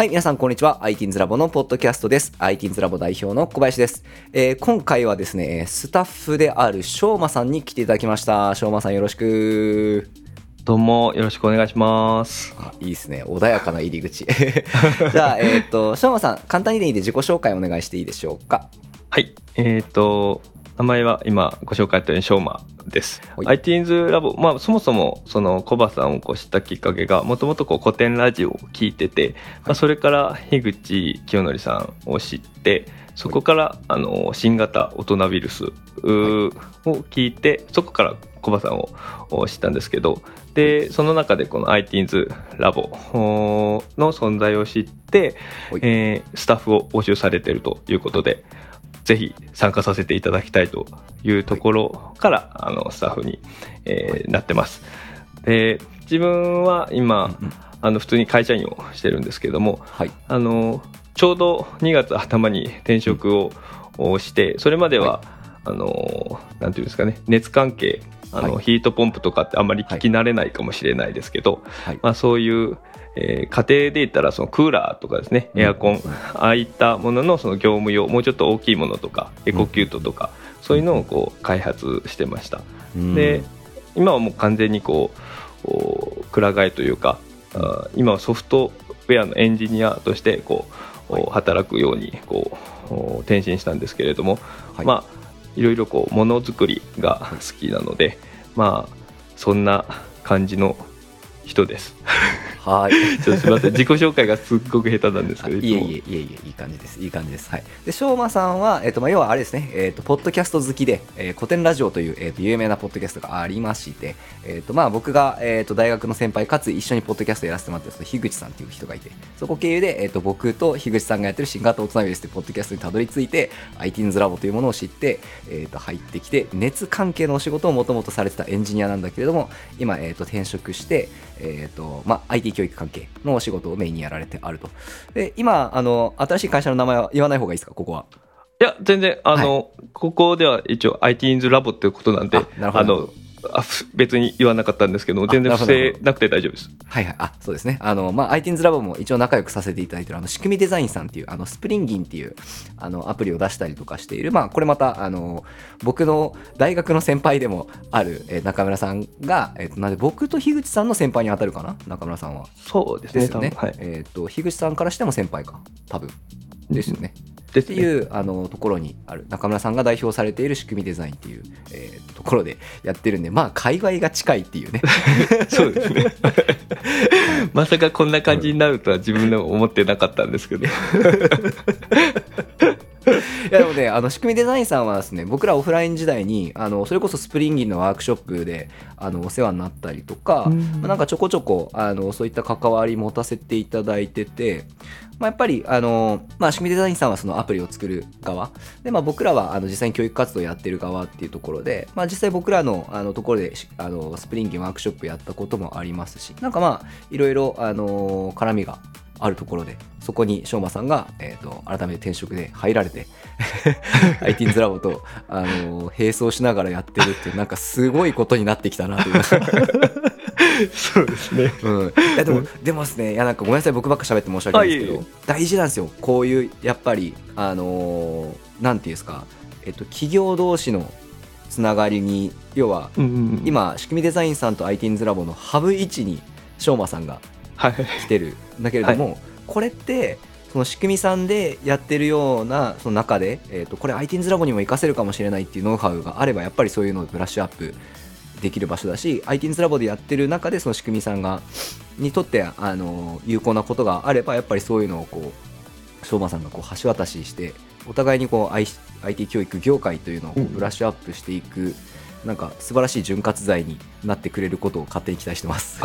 はい、皆さん、こんにちは。ITINS ラボのポッドキャストです。ITINS ラボ代表の小林です。えー今回はですね、スタッフであるしょうまさんに来ていただきました。しょうまさん、よろしく。どうもよろしくお願いします。あいいですね。穏やかな入り口。じゃあ、えっ、と、しょうまさん、簡単にでいいんで自己紹介お願いしていいでしょうか？はい。えっ、と、名前は今ご紹介あったように、しょうまです。はい。ITINS ラボ、まあそもそもそのコバさんをこう知ったきっかけが、もともとこう古典ラジオを聞いてて、まあそれから樋口清則さんを知って、そこからあの新型大人ウイルスを聞いて、そこからコバさんをお知ったんですけど、で、その中でこの ITINS ラボおの存在を知って、はい。えースタッフを募集されているということで、ぜひ参加させていただきたいというところから、あのスタッフに、えーなってます。で自分は今、うんあの普通に会社員をしてるんですけどもはい。あのちょうど2月頭に転職ををしてそれまでは、あのなんていうんですかね熱関係あの、はい。ヒートポンプとかってあんまり聞き慣れないかもしれないですけど、はい。まあ、そういう、えー家庭で言ったらそのクーラーとかですねエアコン、うんああいったもののその業務用もうちょっと大きいものとかエコキュートとか、そういうのをこう開発してました、うんで今はもう完全にこうおくら替えというかあー今はソフトウェアのエンジニアとしてこう、お働くようにこうお転身したんですけれども、はい。まあいろいろこうものづくりが好きなので、まあそんな感じの人です。はい。ちょっとすみません、自己紹介がすっごく下手なんですあけど、いえいえいえいえいい感じです。いい感じです。はい。でしょうまさんはえっ、とまあ要はあれですね。えっ、とポッドキャスト好きで、えー古典ラジオというえっ、と有名なポッドキャストがありましてえっ、とまあ僕がえっ、と大学の先輩かつ一緒にポッドキャストやらせてもらって樋口さんっていう人がいてそこ経由でえっ、と僕と樋口さんがやってる新型大人ウイルスってポッドキャストにたどり着いて ITINS ラボというものを知ってえっ、と入ってきて熱関係のお仕事をもともとされてたエンジニアなんだけれども今えっ、と転職してえっ、とまあ IT 教育関係のお仕事をメインにやられてあると。で今あの新しい会社の名前は言わない方がいいですか？ここは。いや、全然、あの、ここでは一応 ITINS ラボっていうことなんで、あなるほど。あの、あふ別に言わなかったんですけど全然不正なくて大丈夫です。はいはい。あそうですね。あのまあ ITINS ラボも一応仲良くさせていただいてるあの仕組みデザインさんっていうあのスプリンギンっていうあのアプリを出したりとかしているまあこれまたあの僕の大学の先輩でもある、えー中村さんが、えーとなんで僕と樋口さんの先輩に当たるかな？中村さんは。そうですね、ですよね。はい。えっ、と樋口さんからしても先輩か。多分。ですよねですね。っていうあのところにある中村さんが代表されている仕組みデザインっていう、えーところでやってるんでまあ界隈が近いっていうね そうですね。まさかこんな感じになるとは自分でも思ってなかったんですけど。いやでもねあの仕組みデザインさんはですね僕らオフライン時代にあのそれこそスプリンギンのワークショップであのお世話になったりとか、うんまあ、なんかちょこちょこあのそういった関わり持たせていただいてて、まあ、やっぱりあの、まあ、仕組みデザインさんはそのアプリを作る側。で、まあ、僕らはあの実際に教育活動をやってる側っていうところで、まあ、実際僕らのあのところであのスプリンギンワークショップやったこともありますしなんかまあいろいろあの絡みがあるところでそこにしょうまさんが、えー、と改めて転職で入られて ITINS ラボと、あの並走しながらやってるっていうなんかすごいことになってきたなという。そうですね。うん、いやでも、でもですねいやなんかごめんなさい僕ばっか喋って申し訳ないんですけど大事なんですよ。こういうやっぱりあのーなんていうんですか、えっと、企業同士のつながりに要は今仕組みデザインさんと ITINS ラボのハブ位置にしょうまさんがはい。来てる。んだけれども、これってその仕組みさんでやってるようなその中で、えー、とこれ ITINS ラボにも活かせるかもしれないっていうノウハウがあればやっぱりそういうのをブラッシュアップできる場所だし ITINS ラボでやってる中でその仕組みさんがにとってあの有効なことがあればやっぱりそういうのをこう相馬さんがこう橋渡ししてお互いにこう IT 教育業界というのをブラッシュアップしていく、なんか素晴らしい潤滑剤になってくれることを勝手に期待してます。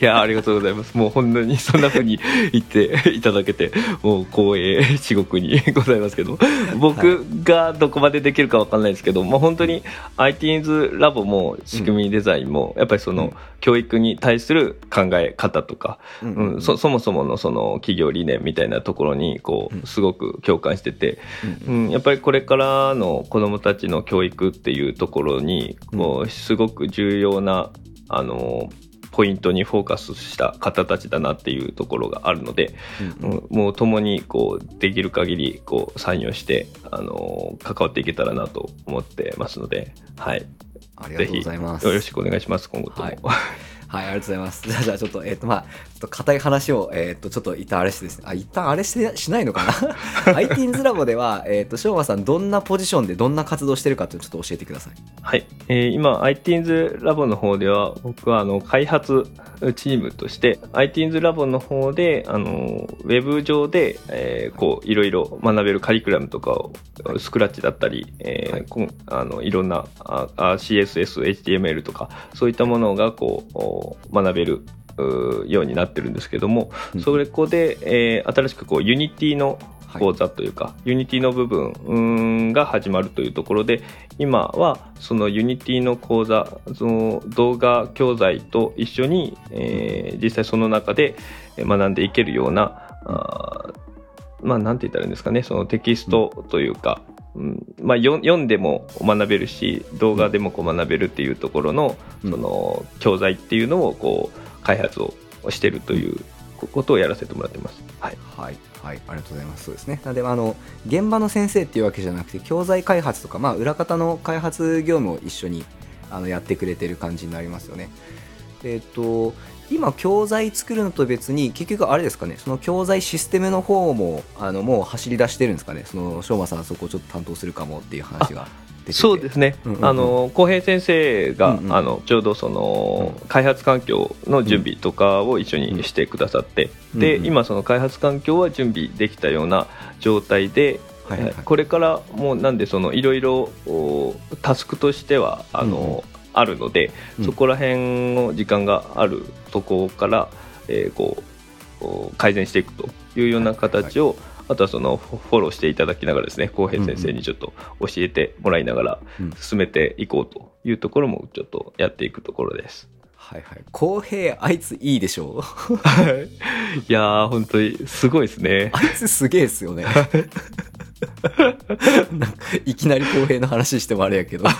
いや、ありがとうございます。もう本当にそんな風に言って いただけて、もう光栄至極にございますけど、僕がどこまでできるかわかんないですけど、まあ本当に ITINS ラボも仕組みデザインも、やっぱりその教育に対する考え方とか、うん。うんそそもそものその企業理念みたいなところにこうすごく共感してて、うん。うん、やっぱりこれからの子どもたちの教育っていうところにこうすごく重要なあのポイントにフォーカスした方たちだなっていうところがあるので、うんもう共にこうできる限りこう参与して、あのー関わっていけたらなと思ってますので、はい、ありがとうございますよろしくお願いします今後とも。はいはい、ありがとうございます。じゃあ、じゃあちょっと、えっ、と、まあ、と硬い話を、えっ、と、ちょっと一旦あれしてですね、あ、一旦あれしてしないのかな ?ITINS ラボでは、えっ、と、しょうまさん、どんなポジションでどんな活動してるかってちょっと教えてください。はい、えー今 ITINS ラボの方では僕はあの開発チームとして ITINS ラボの方であのウェブ上で、えーこういろいろ学べるカリキュラムとかをスクラッチだったり、えーはいあのいろんなああ CSS、HTML とかそういったものがこうお学べるようになってるんですけども、うん。それこで、えー新しくこう Unity のはい。講座というか、Unity の部分が始まるというところで今はその Unity の講座その動画教材と一緒に、えー実際その中でえー学んでいけるようなあーまあなんて言ったらいいんですかねそのテキストというか、うんまあ、よ読んでも学べるし動画でもこう学べるっていうところの,、うん。その教材っていうのをこう開発をしてるということをやらせてもらってます。はいはい、はい、ありがとうございます。そうですね。なので、まああの、現場の先生っていうわけじゃなくて、教材開発とか、まあ、裏方の開発業務を一緒にあのやってくれてる感じになりますよね。えっ、と、今、教材作るのと別に、結局、あれですかね、その教材システムの方も、あの、もう走り出してるんですかね。その、しょうまさん、そこをちょっと担当するかもっていう話がてて。そうですね、うんうんうん。あの浩平先生が、うんうん。あのちょうどその、開発環境の準備とかを一緒にしてくださって、うんで、うん。うん今その開発環境は準備できたような状態で、はいはいこれからもうなんでそのいろいろおタスクとしてはあの、あるので、うん。そこら辺の時間があるところから、えーこうお改善していくというような形を、あとはそのフォローしていただきながらですね浩平先生にちょっと教えてもらいながらうん進めていこうというところもちょっとやっていくところです。はいはい。公平、あいついいでしょ？う。いやー本当にすごいですね。あいつすげえっすよね。なんかいきなり公平の話してもあれやけど。あ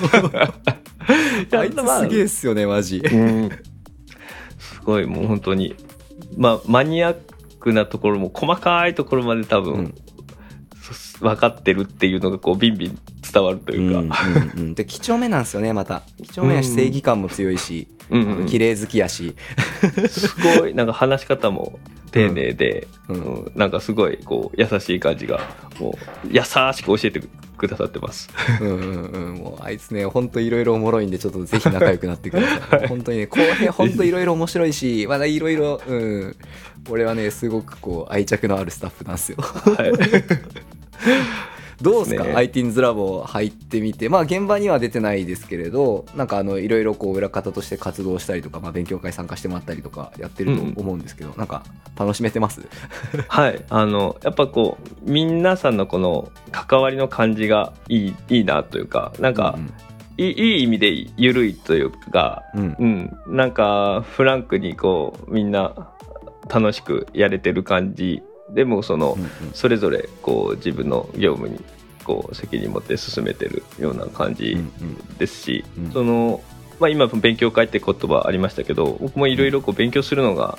いつすげえっすよね、マジ。うんすごいもう本当にまあマニアックなところも細かいところまで多分、うん。そ分かってるっていうのがこうビンビン伝わるというか、うんうんうん。で、几帳面なんですよね、また。几帳面やし、正義感も強いし、うん。うんうん。綺麗好きやし。すごいなんか話し方も丁寧で、うんうんなんかすごいこう優しい感じがもう優しく教えてくださってます。うんうんうん。もう、あいつね、ほんといろいろおもろいんで、ちょっとぜひ仲良くなってください。本当にね、公平ほんといろいろ面白いし、まだいろいろ、うん。俺はね、すごくこう、愛着のあるスタッフなんですよ。はい、どうですか、ね。ITINS ラボ入ってみて、まあ現場には出てないですけれど、なんかあの、いろいろこう裏方として活動したりとか、まあ勉強会参加してもらったりとかやってると思うんですけど、なんか楽しめてます？はい、あのやっぱこう皆さんのこの関わりの感じがいいいいなというかなんか、いいいい意味で緩いというか、うん、うん。うん、なんかフランクにこうみんな楽しくやれてる感じでもその、それぞれこう自分の業務にこう責任持って進めてるような感じうんですし、うん。そのまあ、今勉強会って言葉ありましたけど僕もいろいろこう勉強するのが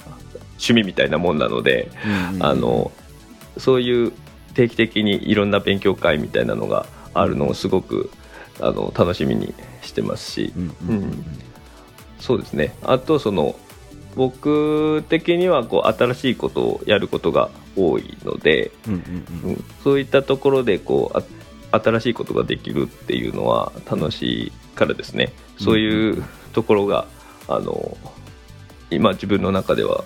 趣味みたいなもんなので、あのそういう定期的にいろんな勉強会みたいなのがあるのをすごくあの楽しみにしてますし、うん。そうですね。あとその僕的にはこう新しいことをやることが多いので、そういったところでこうあ新しいことができるっていうのは楽しいからですね。そういうところが、あの今自分の中では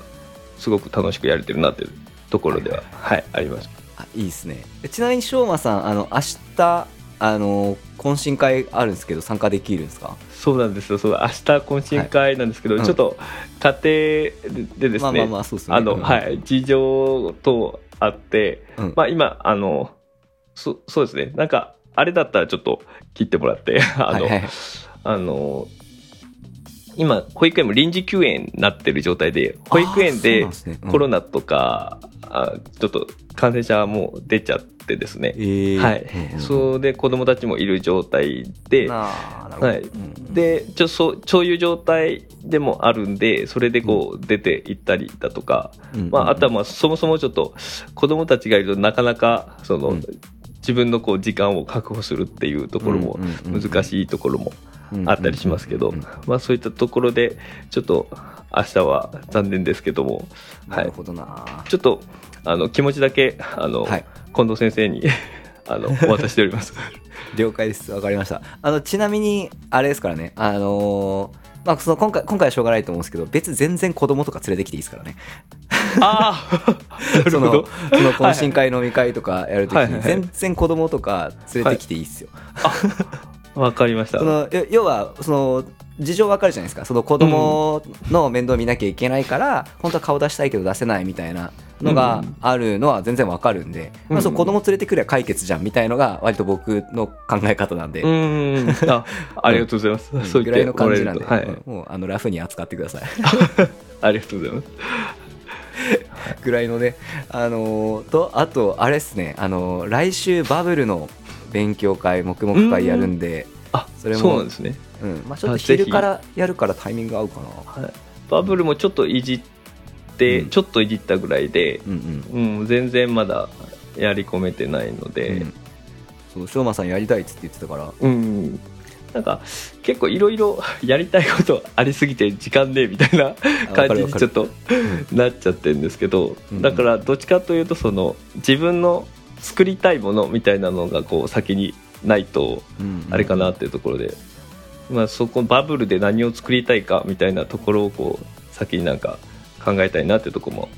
すごく楽しくやれてるなっていうところでは、はいあります。あいいですね。えちなみにしょうまさんあの明日あの懇親会あるんですけど参加できるんですか？そうなんですよ。そう明日懇親会なんですけど、はい。ちょっと家庭でですね、事情等あって、うん。まあ今、あの、そそうですね、なんか、あれだったらちょっと切ってもらって、あの、はいはいあの、今、保育園も臨時休園になってる状態で、保育園でコロナとか、あちょっと感染者も出ちゃっってですね、えー。はい、うんうんそれで子供たちもいる状態で、はい。うんでちょそうそういう状態でもあるんでそれでこう出て行ったりだとか、うんまあ、あとはまあそもそもちょっと子供たちがいるとなかなかその、うん。自分のこう時間を確保するっていうところもうんうんうんうん。難しいところもうんあったりしますけど、うんうんまあ、そういったところでちょっと明日は残念ですけども、はないる、ほどなちょっとあの気持ちだけあの、はい。近藤先生に あのお渡ししております。了解です。わかりました。あのちなみにあれですからね。あのーまあ、その今回今回はしょうがないと思うんですけど別に全然子供とか連れてきていいですからね。ああ その。その懇親会飲み会とかやるときはいはいはい。に全然子供とか連れてきていいっすよ、わかりました。そのよ要はその事情わかるじゃないですか。その子供の面倒見なきゃいけないから、本当は顔出したいけど出せないみたいなのがあるのは全然わかるんで、まあ、そううん子供連れてくれば解決じゃんみたいのが割と僕の考え方なんで、うーんあありがとうございます。うん。そうぐらいの感じなんで、はい。うんもうあのラフに扱ってください。ありがとうございます。ぐらいのねあのーとあとあれですね。あのー来週バブルの勉強会黙々会やるんで、あそれもそうなんですね。うん。まあ、ちょっと昼からやるからタイミング合うかな。はい、バブルもちょっといじって、うん。ちょっといじったぐらいで、うんうん。うん、全然まだやり込めてないので、うん。そう翔馬さんやりたいっつって言ってたから。うん、なんか結構いろいろ やりたいことありすぎて時間ねえみたいな感じにちょっとなっちゃってるんですけど、うん。だからどっちかというとその自分の作りたいものみたいなのがこう先にないとうんあれかなっていうところで、まあ、そこバブルで何を作りたいかみたいなところをこう先になんか考えたいなっていうところも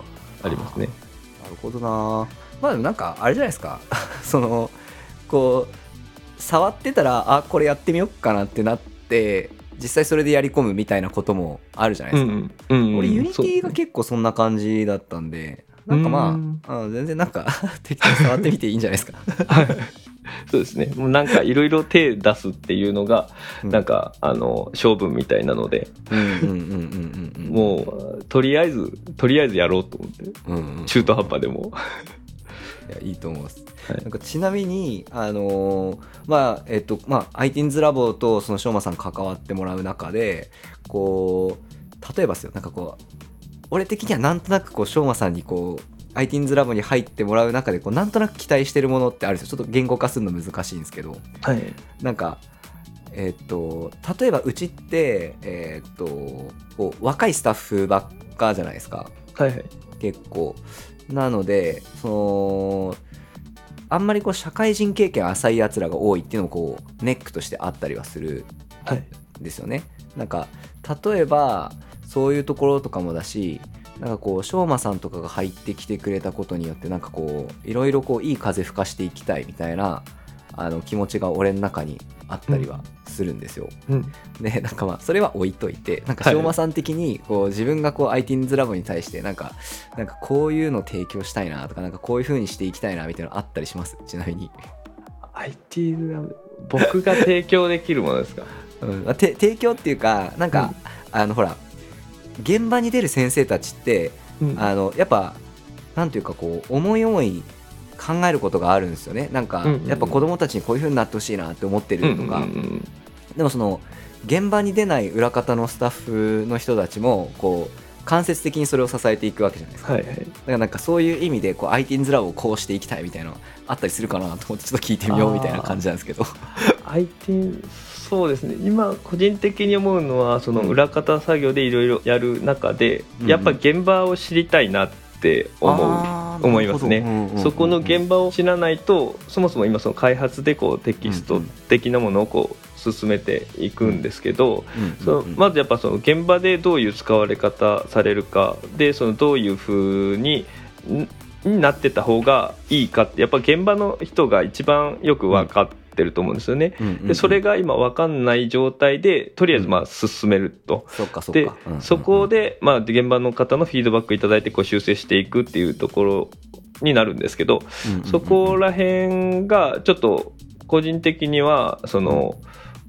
ありますね。なるほどな。まあでもなんかあれじゃないですか。そのこう触ってたらあこれやってみようかなってなって実際それでやり込むみたいなこともあるじゃないですか、うんうん。俺 Unity が結構そんな感じだったんでなんかまあ、うん。あ全然なんか 適当に触ってみていいんじゃないですか。そうですね。もうなんかいろいろ手出すっていうのがうん。なんかあの勝負みたいなので。うんうんうんうんうんうんもうとりあえずとりあえずやろうと思って。うんうん中途半端でも。いやいいと思います、はい。なんかちなみにあのーまあえっとまあ ITINS ラボとそのしょうまさん関わってもらう中でこう例えばですよ。なんかこう俺的にはなんとなくこうしょうまさんにこう ITINS ラボに入ってもらう中でこうなんとなく期待してるものってあるんですよちょっと言語化するの難しいんですけど。はい。なんかえっと例えばうちってえっとこう若いスタッフばっかじゃないですか。はいはい。結構。なのでそのあんまりこう社会人経験浅いやつらが多いっていうのもこうネックとしてあったりはするはい。んですよね。なんか例えばそういうところとかもだしなんかこう翔馬さんとかが入ってきてくれたことによってなんかこういろいろこういい風吹かしていきたいみたいなあの気持ちが俺の中にあったりはするんですよ、うん。でなんかまあそれは置いといてなんかはい。翔馬さん的にこう自分がこう ITINS ラボに対してなんかなんかこういうの提供したいなとかなんかこういう風にしていきたいなみたいなのあったりします？ちなみに、IT が僕が提供できるものですか？うん。まあて提供っていうかなんか、あのほら現場に出る先生たちってうん。あのやっぱなんていうかこう思い思い考えることがあるんですよね。なんか、うんうんうん。やっぱ子供たちにこういう風になってほしいなって思ってるとか、うんうんうん。でもその現場に出ない裏方のスタッフの人たちもこう間接的にそれを支えていくわけじゃないですか、はいはい。だからなんかそういう意味でこう ITINS ラボをこうしていきたいみたいなのあったりするかなと思ってちょっと聞いてみようみたいな感じなんですけど IT そうですね。今個人的に思うのはそのうん。裏方作業でいろいろやる中で、うんやっぱ現場を知りたいなって思う、思いますね。うんうんそこの現場を知らないとそもそも今その開発でこうテキスト的なものをこう進めていくんですけど、そのまずやっぱその現場でどういう使われ方されるかでそのどういうふうにんになってた方がいいかってやっぱ現場の人が一番よく分かってると思うんですよね。うんうんうん。でそれが今分かんない状態でとりあえずまあ進めると。でか、うんうんうん。そこで、まあ、現場の方のフィードバックいただいてこう修正していくっていうところになるんですけど、うんうんうんそこら辺がちょっと個人的にはその、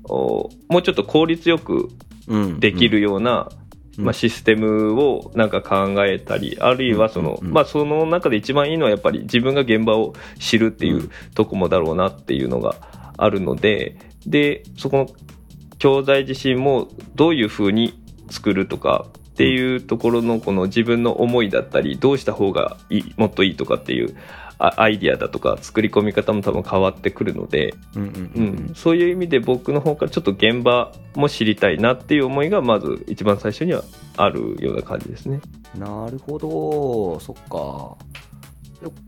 おもうちょっと効率よくうん。できるようなまあ、システムをなんか考えたりあるいはその,、まあ、その中で一番いいのはやっぱり自分が現場を知るっていうとこもだろうなっていうのがあるのででそこの教材自身もどういうふうに作るとかっていうところのこの自分の思いだったりどうした方がいいもっといいとかっていうアイディアだとか作り込み方も多分変わってくるので、うんそういう意味で僕の方からちょっと現場も知りたいなっていう思いがまず一番最初にはあるような感じですね。なるほど。そっか。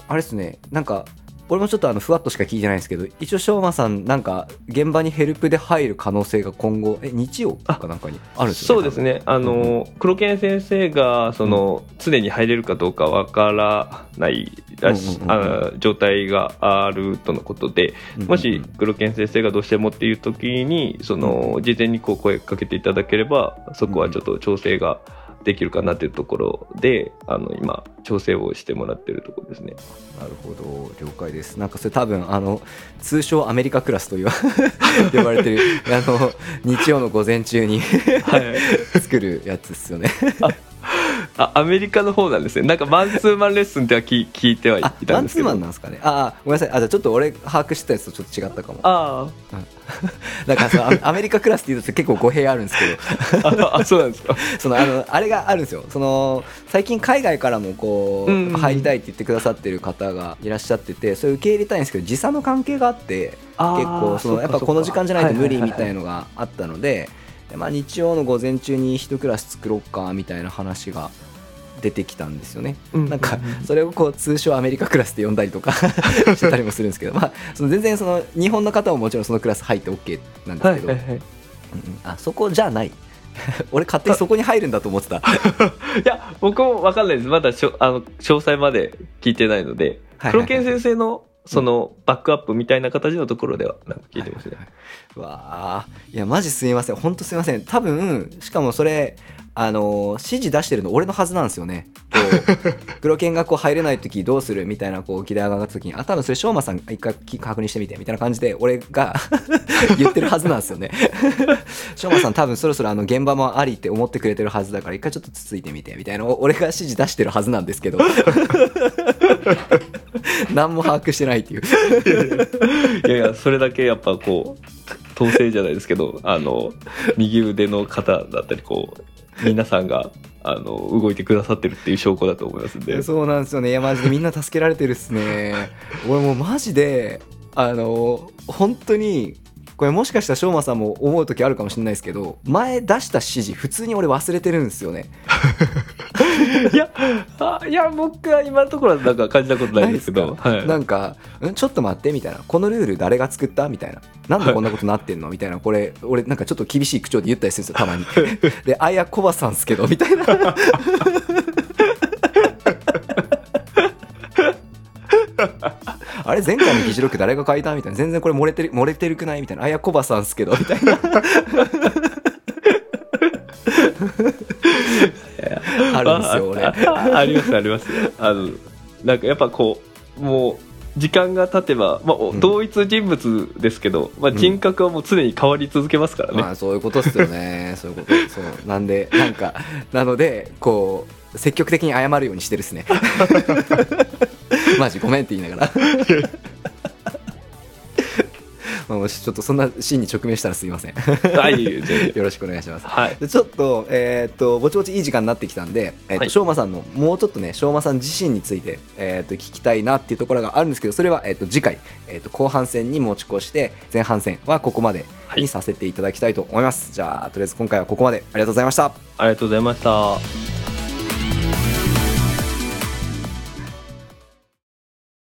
あれですね。なんか俺もちょっとあのふわっとしか聞いてないんですけど一応しょうまさんなんか現場にヘルプで入る可能性が今後え日曜かなんかにあるんですよねそうですね。あの、黒犬先生がその、うん、常に入れるかどうかわからないらし、あ状態があるとのことで、もし黒犬先生がどうしてもっていう時にその事前にこう声かけていただければそこはちょっと調整が、うんできるかなというところであの今調整をしてもらってるところですね。なるほど。了解です。なんかそれ多分あの通称アメリカクラスと 呼ばれてるあの日曜の午前中にはい、作るやつですよねあアメリカの方なんですね。なんかマンツーマンレッスンっては聞聞いてはいたんですけど。マンツーマンなんですかね。ああごめんなさい。あじゃちょっと俺把握してたやつとちょっと違ったかも。ああ、だからそのアメリカクラスっていうと結構語弊あるんですけど。あそうなんですか？そのあのあれがあるんですよ。その最近海外からもこう、うんうん、入りたいって言ってくださってる方がいらっしゃっててそれ受け入れたいんですけど時差の関係があって結構そのやっぱこの時間じゃないと無理みたいのがあったので、まあ、日曜の午前中に一クラス作ろうかみたいな話が出てきたんですよね、うん、なんかそれをこう通称アメリカクラスって呼んだりとか してたりもするんですけど、まあ、その全然その日本の方ももちろんそのクラス入って OK なんですけど、はいはいはい、あそこじゃない。俺勝手にそこに入るんだと思ってた。いや僕も分かんないです。まだしょあの詳細まで聞いてないので、黒犬先生のそのバックアップみたいな形のところではなんか聞いてますね、はいはい、わあいやマジすみません。本当すみません。多分しかもそれあの指示出してるの俺のはずなんですよね。こう 黒犬がこう入れない時どうするみたいなこう議題が上がった時にあ多分それ翔馬さん一回確認してみてみたいな感じで俺が 言ってるはずなんですよね。翔馬さん多分そろそろあの現場もありって思ってくれてるはずだから一回ちょっとつついてみてみたいな俺が指示出してるはずなんですけど 何も把握してないっていう。いやいや。それだけやっぱこう統制じゃないですけどあの右腕の方だったりこう皆さんがあの動いてくださってるっていう証拠だと思いますんで。そうなんですよね。いやマジでみんな助けられてるっすね。俺もうマジであの本当にこれもしかしたら翔馬さんも思う時あるかもしれないですけど前出した指示普通に俺忘れてるんですよね。いやあいや僕は今のところはなんか感じたことないですけどはい、なんかんちょっと待ってみたいな。このルール誰が作った？みたいな。なんでこんなことなってんの？みたいな。これ俺なんかちょっと厳しい口調で言ったりするんですよたまに。であやこばさんすけどみたいな あれ前回の議事録誰が書いたみたいな。全然これ漏れてる漏れてるくないみたいな。あやこばさんすけど。みたいな。あるんですよ俺。ありますあります。あのなんかやっぱこうもう時間が経てば、まあ、同一人物ですけど、うん、まあ、人格はもう常に変わり続けますからね、まあ、そういうことですよね。そういうこと。そう。なんでなんかなのでこう積極的に謝るようにしてるっすね マジごめんって言いながら まあ、もしちょっとそんなシーンに直面したらすいません。はい、よろしくお願いします。はい、でちょっと、えー、っと、ぼちぼちいい時間になってきたんで、えー、っと、しょうまさんの、もうちょっとね、しょうまさん自身について、えー、っと、聞きたいなっていうところがあるんですけど、それは、えっと、次回、えっと、後半戦に持ち越して、前半戦はここまでにさせていただきたいと思います。はい、じゃあ、とりあえず今回はここまでありがとうございました。ありがとうございました。